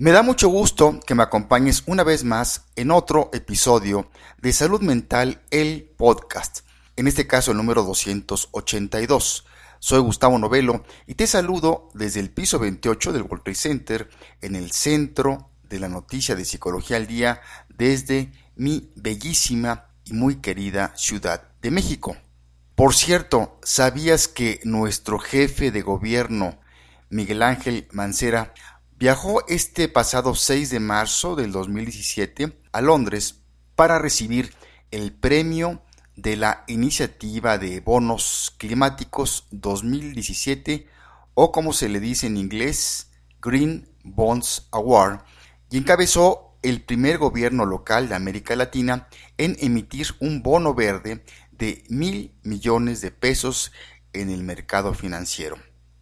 Me da mucho gusto que me acompañes una vez más en otro episodio de Salud Mental, el podcast, en este caso el número 282. Soy Gustavo Novelo y te saludo desde el piso 28 del World Trade Center en el centro de la noticia de Psicología al Día desde mi bellísima y muy querida Ciudad de México. Por cierto, ¿sabías que nuestro jefe de gobierno, Miguel Ángel Mancera, viajó este pasado 6 de marzo del 2017 a Londres para recibir el premio de la iniciativa de bonos climáticos 2017 o como se le dice en inglés Green Bonds Award y encabezó el primer gobierno local de América Latina en emitir un bono verde de mil millones de pesos en el mercado financiero.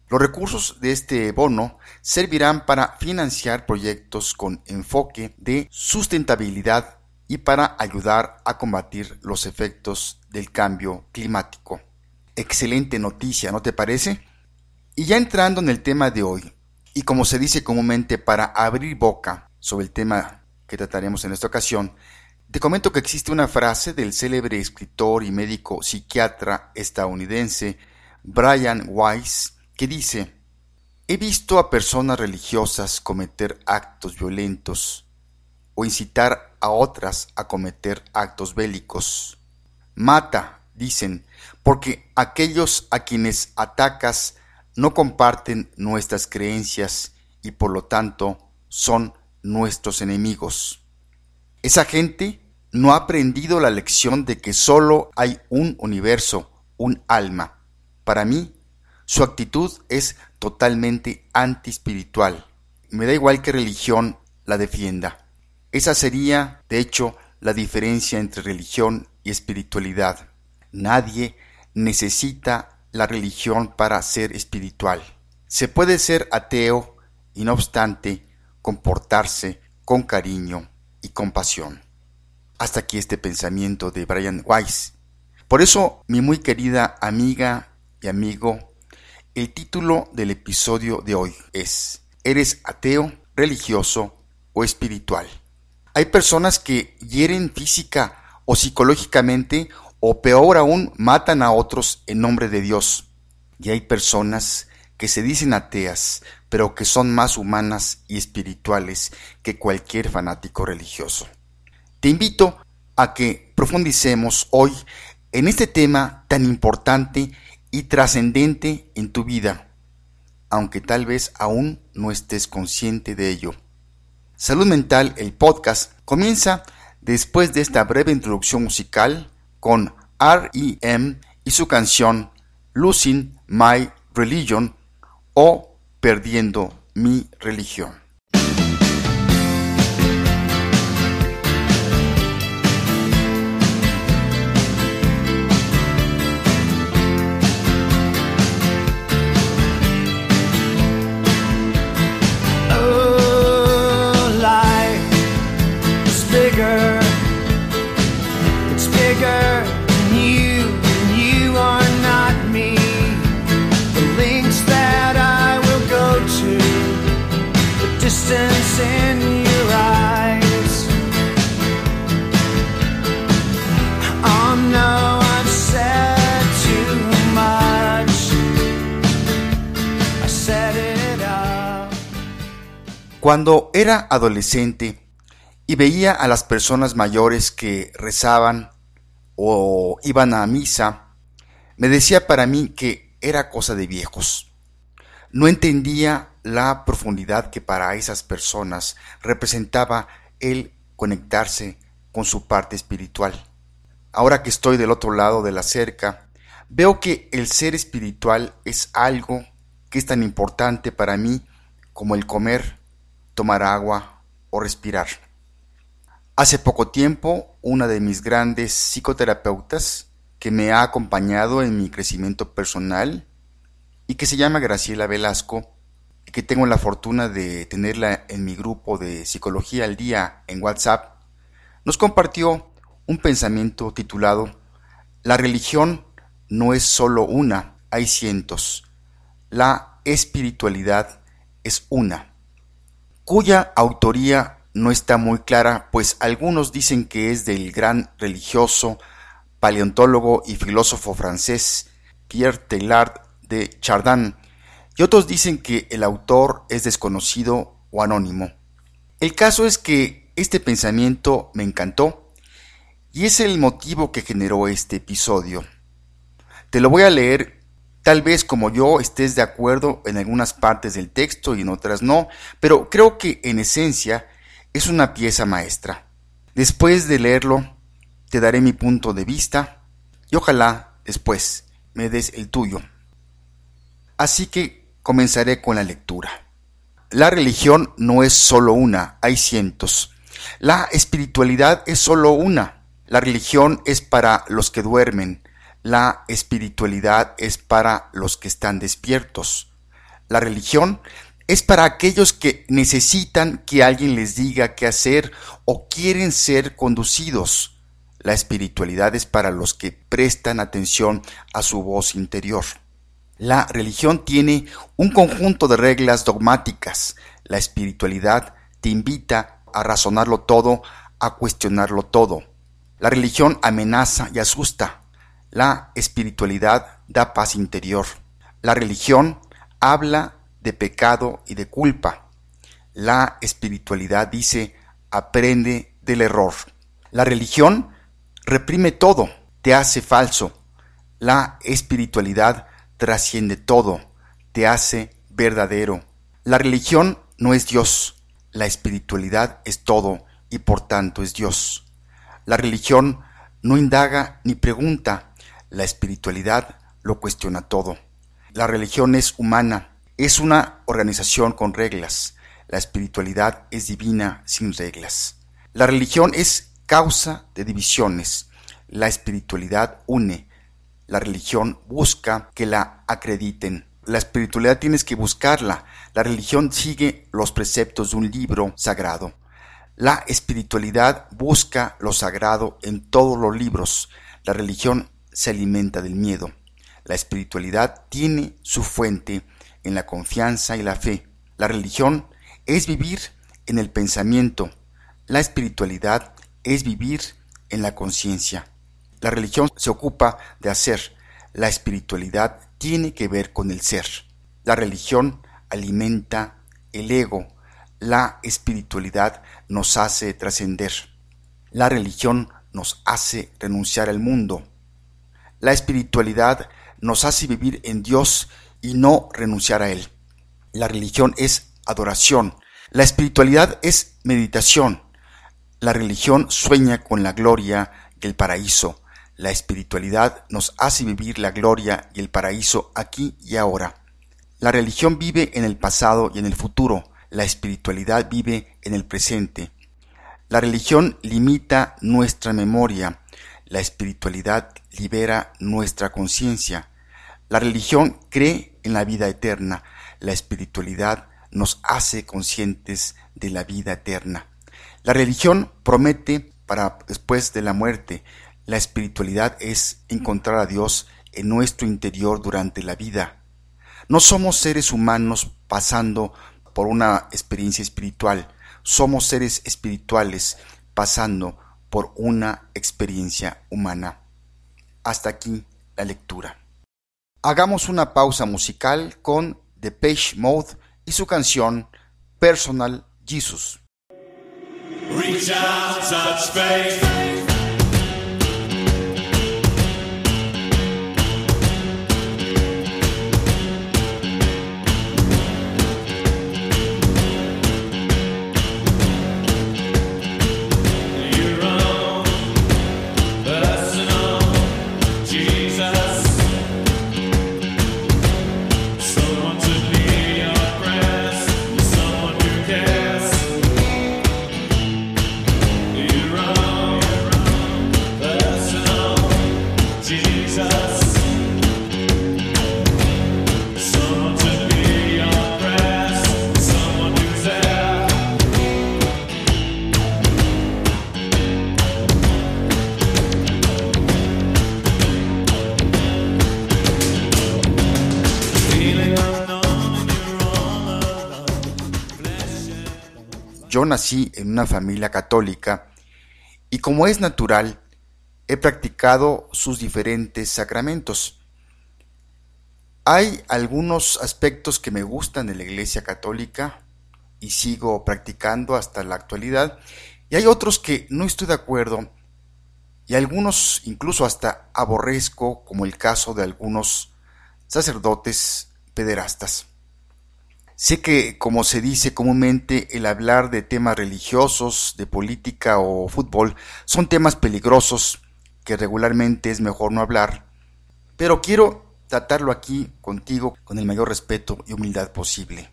Los recursos de este bono servirán para financiar proyectos con enfoque de sustentabilidad y para ayudar a combatir los efectos del cambio climático. Excelente noticia, ¿no te parece? Y ya entrando en el tema de hoy, y como se dice comúnmente para abrir boca sobre el tema que trataremos en esta ocasión, te comento que existe una frase del célebre escritor y médico psiquiatra estadounidense Brian Weiss que dice, he visto a personas religiosas cometer actos violentos o incitar a otras a cometer actos bélicos. Mata, dicen, porque aquellos a quienes atacas no comparten nuestras creencias y por lo tanto son nuestros enemigos. Esa gente no ha aprendido la lección de que solo hay un universo, un alma. Para mí, su actitud es totalmente antiespiritual. Me da igual que religión la defienda. Esa sería, de hecho, la diferencia entre religión y espiritualidad. Nadie necesita la religión para ser espiritual. Se puede ser ateo y no obstante comportarse con cariño y compasión. Hasta aquí este pensamiento de Brian Weiss. Por eso, mi muy querida amiga y amigo el título del episodio de hoy es ¿Eres ateo, religioso o espiritual? Hay personas que hieren física o psicológicamente o peor aún matan a otros en nombre de Dios. Y hay personas que se dicen ateas, pero que son más humanas y espirituales que cualquier fanático religioso. Te invito a que profundicemos hoy en este tema tan importante y trascendente en tu vida, aunque tal vez aún no estés consciente de ello. Salud Mental, el podcast, comienza después de esta breve introducción musical con R.E.M. y su canción Losing My Religion o Perdiendo mi religión. Cuando era adolescente y veía a las personas mayores que rezaban o iban a misa, me decía para mí que era cosa de viejos. No entendía la profundidad que para esas personas representaba el conectarse con su parte espiritual. Ahora que estoy del otro lado de la cerca, veo que el ser espiritual es algo que es tan importante para mí como el comer, tomar agua o respirar. Hace poco tiempo, una de mis grandes psicoterapeutas que me ha acompañado en mi crecimiento personal y que se llama Graciela Velasco, que tengo la fortuna de tenerla en mi grupo de Psicología al Día en WhatsApp, nos compartió un pensamiento titulado La religión no es solo una, hay cientos. La espiritualidad es una. cuya autoría no está muy clara, pues algunos dicen que es del gran religioso, paleontólogo y filósofo francés Pierre Teilhard de Chardin, y otros dicen que el autor es desconocido o anónimo. El caso es que este pensamiento me encantó y es el motivo que generó este episodio. Te lo voy a leer, tal vez como yo estés de acuerdo en algunas partes del texto y en otras no, pero creo que en esencia es una pieza maestra. Después de leerlo, te daré mi punto de vista y ojalá después me des el tuyo. Así que comenzaré con la lectura. La religión no es solo una, hay cientos. La espiritualidad es solo una. La religión es para los que duermen. La espiritualidad es para los que están despiertos. La religión es para aquellos que necesitan que alguien les diga qué hacer o quieren ser conducidos. La espiritualidad es para los que prestan atención a su voz interior. La religión tiene un conjunto de reglas dogmáticas. La espiritualidad te invita a razonarlo todo, a cuestionarlo todo. La religión amenaza y asusta. La espiritualidad da paz interior. La religión habla de pecado y de culpa. La espiritualidad dice aprende del error. La religión reprime todo, te hace falso. La espiritualidad trasciende todo, te hace verdadero. La religión no es Dios, la espiritualidad es todo y por tanto es Dios. La religión no indaga ni pregunta, la espiritualidad lo cuestiona todo. La religión es humana, es una organización con reglas. La espiritualidad es divina sin reglas. La religión es causa de divisiones. La espiritualidad une. La religión busca que la acrediten. La espiritualidad tienes que buscarla. La religión sigue los preceptos de un libro sagrado. La espiritualidad busca lo sagrado en todos los libros. La religión se alimenta del miedo. La espiritualidad tiene su fuente en la confianza y la fe. La religión es vivir en el pensamiento. La espiritualidad es vivir en la conciencia. La religión se ocupa de hacer, la espiritualidad tiene que ver con el ser. La religión alimenta el ego, la espiritualidad nos hace trascender. La religión nos hace renunciar al mundo. La espiritualidad nos hace vivir en Dios y no renunciar a Él. La religión es adoración. La espiritualidad es meditación. La religión sueña con la gloria y el paraíso. La espiritualidad nos hace vivir la gloria y el paraíso aquí y ahora. La religión vive en el pasado y en el futuro, la espiritualidad vive en el presente. La religión limita nuestra memoria, la espiritualidad libera nuestra conciencia. La religión cree en la vida eterna, la espiritualidad nos hace conscientes de la vida eterna. La religión promete para después de la muerte, la espiritualidad es encontrar a Dios en nuestro interior durante la vida. No somos seres humanos pasando por una experiencia espiritual, somos seres espirituales pasando por una experiencia humana. Hasta aquí la lectura. Hagamos una pausa musical con The Page Mode y su canción Personal Jesus. Yo nací en una familia católica y como es natural, he practicado sus diferentes sacramentos. Hay algunos aspectos que me gustan de la Iglesia Católica y sigo practicando hasta la actualidad, y hay otros que no estoy de acuerdo, y algunos incluso hasta aborrezco, como el caso de algunos sacerdotes pederastas. Sé que, como se dice comúnmente, el hablar de temas religiosos, de política o fútbol son temas peligrosos que regularmente es mejor no hablar, pero quiero tratarlo aquí contigo con el mayor respeto y humildad posible.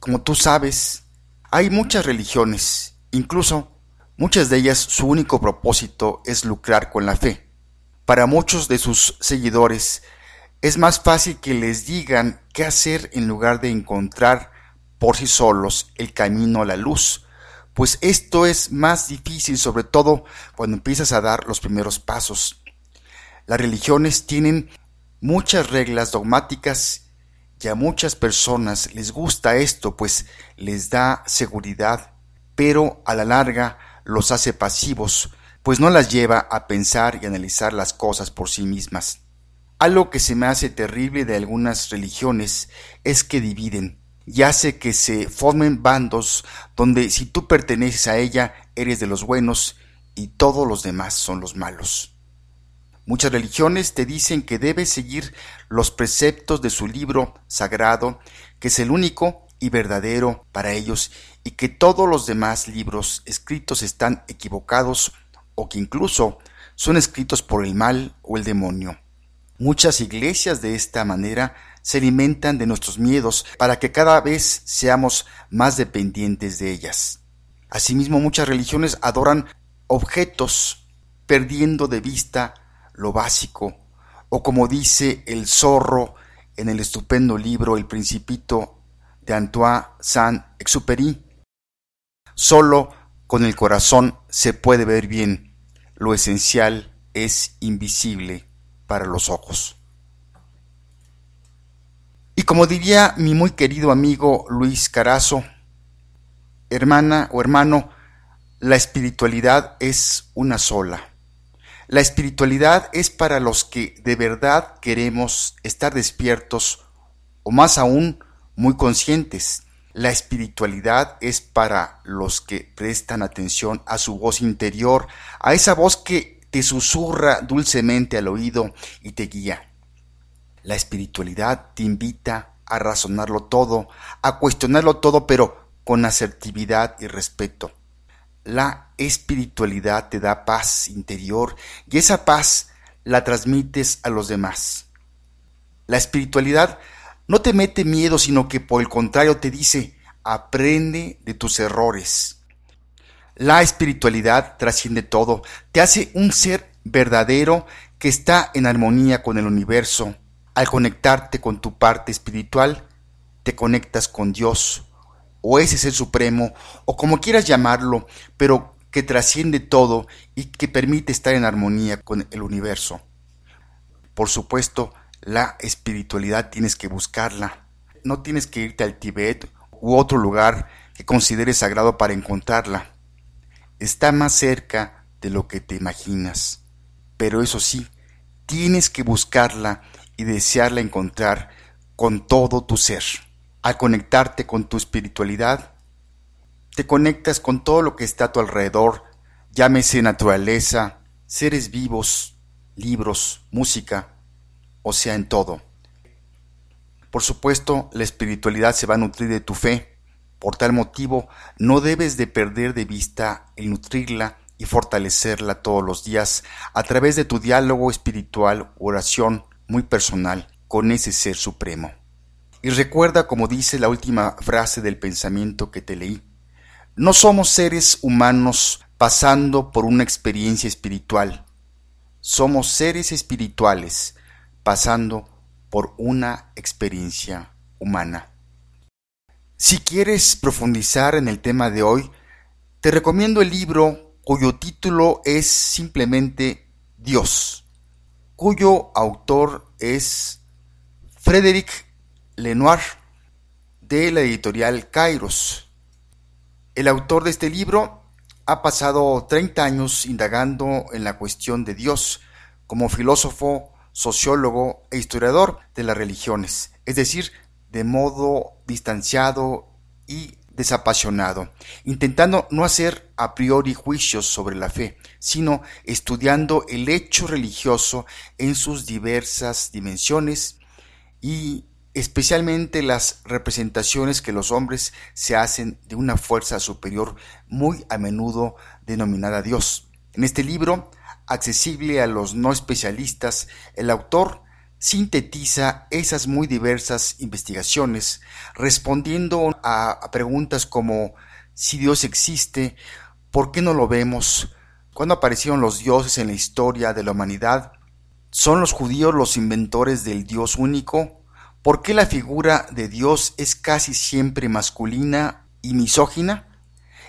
Como tú sabes, hay muchas religiones, incluso muchas de ellas su único propósito es lucrar con la fe. Para muchos de sus seguidores es más fácil que les digan qué hacer en lugar de encontrar por sí solos el camino a la luz, pues esto es más difícil sobre todo cuando empiezas a dar los primeros pasos. Las religiones tienen muchas reglas dogmáticas y a muchas personas les gusta esto pues les da seguridad, pero a la larga los hace pasivos, pues no las lleva a pensar y analizar las cosas por sí mismas. Algo que se me hace terrible de algunas religiones es que dividen y hace que se formen bandos donde si tú perteneces a ella eres de los buenos y todos los demás son los malos. Muchas religiones te dicen que debes seguir los preceptos de su libro sagrado, que es el único y verdadero para ellos, y que todos los demás libros escritos están equivocados o que incluso son escritos por el mal o el demonio. Muchas iglesias de esta manera se alimentan de nuestros miedos para que cada vez seamos más dependientes de ellas. Asimismo, muchas religiones adoran objetos, perdiendo de vista lo básico, o como dice el zorro en el estupendo libro El Principito de Antoine Saint-Exupéry, solo con el corazón se puede ver bien, lo esencial es invisible para los ojos. Y como diría mi muy querido amigo Luis Carazo, hermana o hermano, la espiritualidad es una sola. La espiritualidad es para los que de verdad queremos estar despiertos o más aún muy conscientes. La espiritualidad es para los que prestan atención a su voz interior, a esa voz que te susurra dulcemente al oído y te guía. La espiritualidad te invita a razonarlo todo, a cuestionarlo todo, pero con asertividad y respeto. La espiritualidad te da paz interior y esa paz la transmites a los demás. La espiritualidad no te mete miedo, sino que por el contrario te dice, aprende de tus errores. La espiritualidad trasciende todo, te hace un ser verdadero que está en armonía con el universo. Al conectarte con tu parte espiritual, te conectas con Dios, o ese ser supremo, o como quieras llamarlo, pero que trasciende todo y que permite estar en armonía con el universo. Por supuesto, la espiritualidad tienes que buscarla. No tienes que irte al Tíbet u otro lugar que consideres sagrado para encontrarla está más cerca de lo que te imaginas. Pero eso sí, tienes que buscarla y desearla encontrar con todo tu ser. Al conectarte con tu espiritualidad, te conectas con todo lo que está a tu alrededor, llámese naturaleza, seres vivos, libros, música, o sea, en todo. Por supuesto, la espiritualidad se va a nutrir de tu fe, por tal motivo, no debes de perder de vista el nutrirla y fortalecerla todos los días a través de tu diálogo espiritual oración muy personal con ese ser supremo. Y recuerda como dice la última frase del pensamiento que te leí, no somos seres humanos pasando por una experiencia espiritual, somos seres espirituales pasando por una experiencia humana. Si quieres profundizar en el tema de hoy, te recomiendo el libro cuyo título es simplemente Dios, cuyo autor es Frédéric Lenoir de la editorial Kairos. El autor de este libro ha pasado 30 años indagando en la cuestión de Dios como filósofo, sociólogo e historiador de las religiones, es decir, de modo distanciado y desapasionado, intentando no hacer a priori juicios sobre la fe, sino estudiando el hecho religioso en sus diversas dimensiones y especialmente las representaciones que los hombres se hacen de una fuerza superior muy a menudo denominada Dios. En este libro, accesible a los no especialistas, el autor sintetiza esas muy diversas investigaciones, respondiendo a, preguntas como si Dios existe, ¿por qué no lo vemos? ¿Cuándo aparecieron los dioses en la historia de la humanidad? ¿Son los judíos los inventores del Dios único? ¿Por qué la figura de Dios es casi siempre masculina y misógina?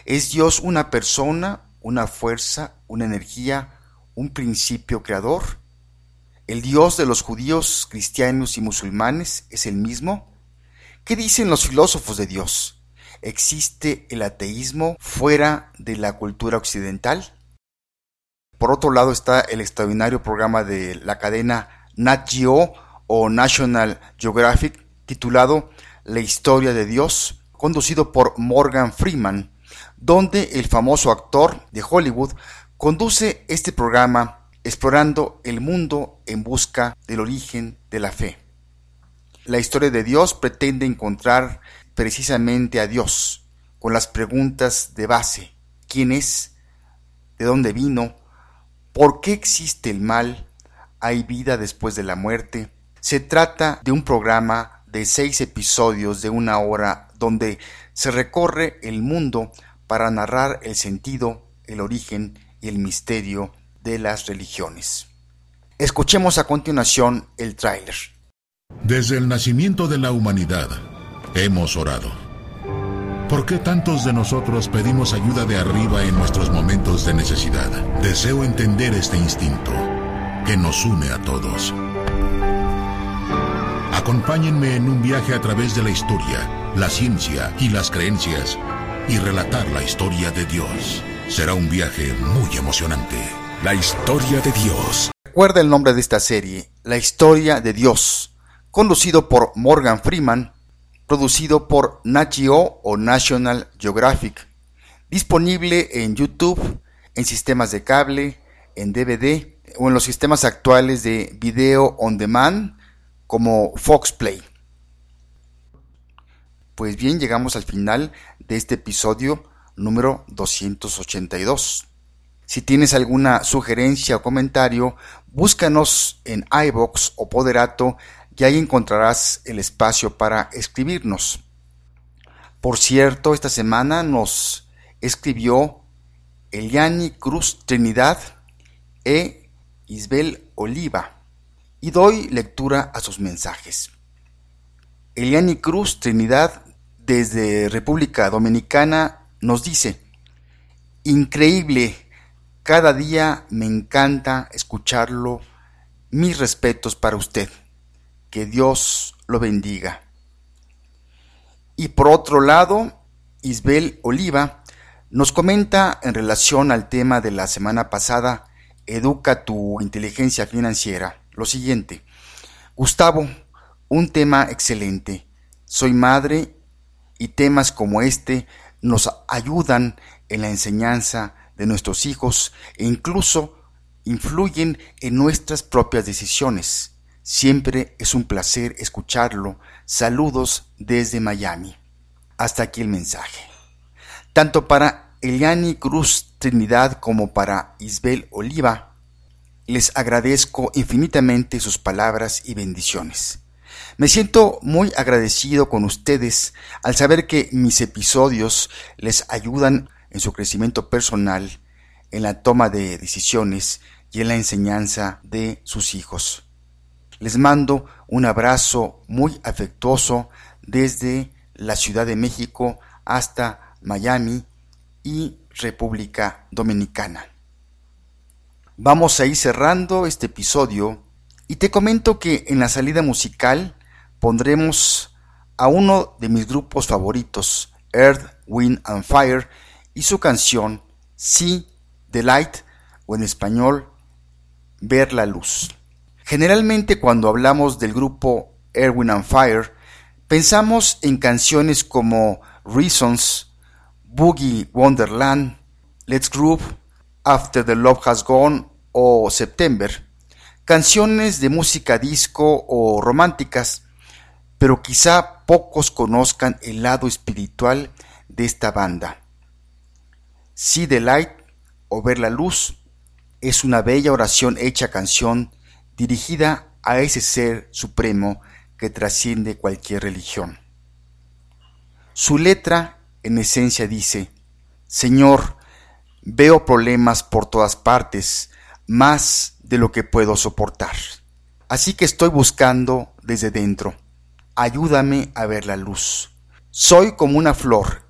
¿Es Dios una persona, una fuerza, una energía, un principio creador? ¿El Dios de los judíos, cristianos y musulmanes es el mismo? ¿Qué dicen los filósofos de Dios? ¿Existe el ateísmo fuera de la cultura occidental? Por otro lado está el extraordinario programa de la cadena Nat Geo o National Geographic titulado La historia de Dios, conducido por Morgan Freeman, donde el famoso actor de Hollywood conduce este programa explorando el mundo en busca del origen de la fe. La historia de Dios pretende encontrar precisamente a Dios con las preguntas de base. ¿Quién es? ¿De dónde vino? ¿Por qué existe el mal? ¿Hay vida después de la muerte? Se trata de un programa de seis episodios de una hora donde se recorre el mundo para narrar el sentido, el origen y el misterio de las religiones. Escuchemos a continuación el tráiler. Desde el nacimiento de la humanidad hemos orado. ¿Por qué tantos de nosotros pedimos ayuda de arriba en nuestros momentos de necesidad? Deseo entender este instinto que nos une a todos. Acompáñenme en un viaje a través de la historia, la ciencia y las creencias y relatar la historia de Dios. Será un viaje muy emocionante. La historia de Dios. Recuerda el nombre de esta serie, La historia de Dios, conducido por Morgan Freeman, producido por Nat o National Geographic, disponible en YouTube, en sistemas de cable, en DVD o en los sistemas actuales de video on demand como Fox Play. Pues bien, llegamos al final de este episodio número 282. Si tienes alguna sugerencia o comentario, búscanos en iBox o Poderato y ahí encontrarás el espacio para escribirnos. Por cierto, esta semana nos escribió Eliani Cruz Trinidad e Isbel Oliva y doy lectura a sus mensajes. Eliani Cruz Trinidad desde República Dominicana nos dice, increíble, cada día me encanta escucharlo, mis respetos para usted, que Dios lo bendiga. Y por otro lado, Isbel Oliva nos comenta en relación al tema de la semana pasada, Educa tu inteligencia financiera lo siguiente. Gustavo, un tema excelente. Soy madre y temas como este nos ayudan en la enseñanza de nuestros hijos e incluso influyen en nuestras propias decisiones. Siempre es un placer escucharlo. Saludos desde Miami. Hasta aquí el mensaje. Tanto para Eliani Cruz Trinidad como para Isbel Oliva, les agradezco infinitamente sus palabras y bendiciones. Me siento muy agradecido con ustedes al saber que mis episodios les ayudan en su crecimiento personal, en la toma de decisiones y en la enseñanza de sus hijos. Les mando un abrazo muy afectuoso desde la Ciudad de México hasta Miami y República Dominicana. Vamos a ir cerrando este episodio y te comento que en la salida musical pondremos a uno de mis grupos favoritos, Earth, Wind and Fire, y su canción See the Light o en español Ver la Luz. Generalmente cuando hablamos del grupo Erwin and Fire, pensamos en canciones como Reasons, Boogie Wonderland, Let's Groove, After the Love Has Gone o September, canciones de música disco o románticas, pero quizá pocos conozcan el lado espiritual de esta banda. See the Light o Ver la Luz es una bella oración hecha canción dirigida a ese ser supremo que trasciende cualquier religión. Su letra, en esencia, dice, Señor, veo problemas por todas partes, más de lo que puedo soportar. Así que estoy buscando desde dentro. Ayúdame a ver la luz. Soy como una flor,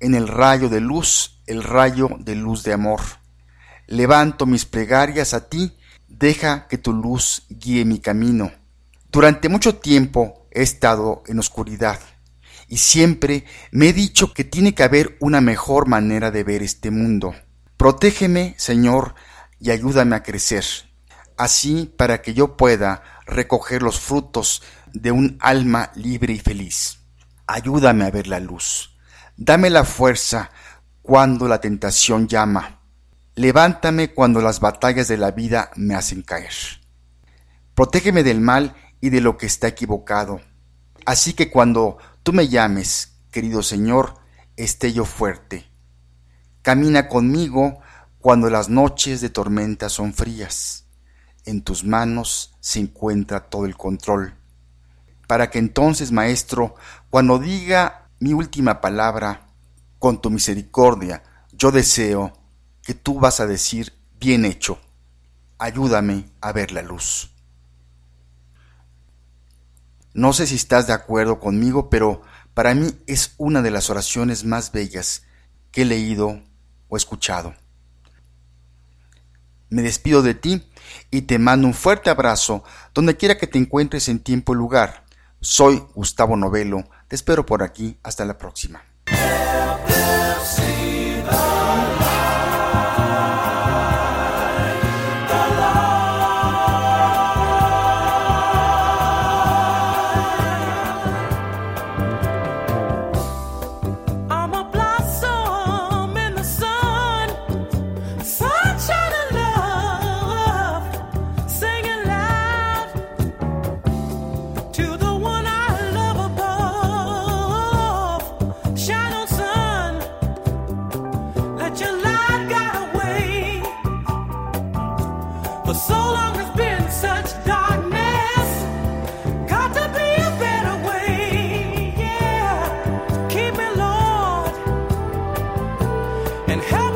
en el rayo de luz, el rayo de luz de amor. Levanto mis plegarias a ti deja que tu luz guíe mi camino. Durante mucho tiempo he estado en oscuridad y siempre me he dicho que tiene que haber una mejor manera de ver este mundo. Protégeme, Señor, y ayúdame a crecer, así para que yo pueda recoger los frutos de un alma libre y feliz. Ayúdame a ver la luz. Dame la fuerza cuando la tentación llama Levántame cuando las batallas de la vida me hacen caer. Protégeme del mal y de lo que está equivocado. Así que cuando tú me llames, querido Señor, esté yo fuerte. Camina conmigo cuando las noches de tormenta son frías. En tus manos se encuentra todo el control. Para que entonces, Maestro, cuando diga mi última palabra, con tu misericordia, yo deseo que tú vas a decir, bien hecho, ayúdame a ver la luz. No sé si estás de acuerdo conmigo, pero para mí es una de las oraciones más bellas que he leído o escuchado. Me despido de ti y te mando un fuerte abrazo donde quiera que te encuentres en tiempo y lugar. Soy Gustavo Novelo, te espero por aquí, hasta la próxima. See. And help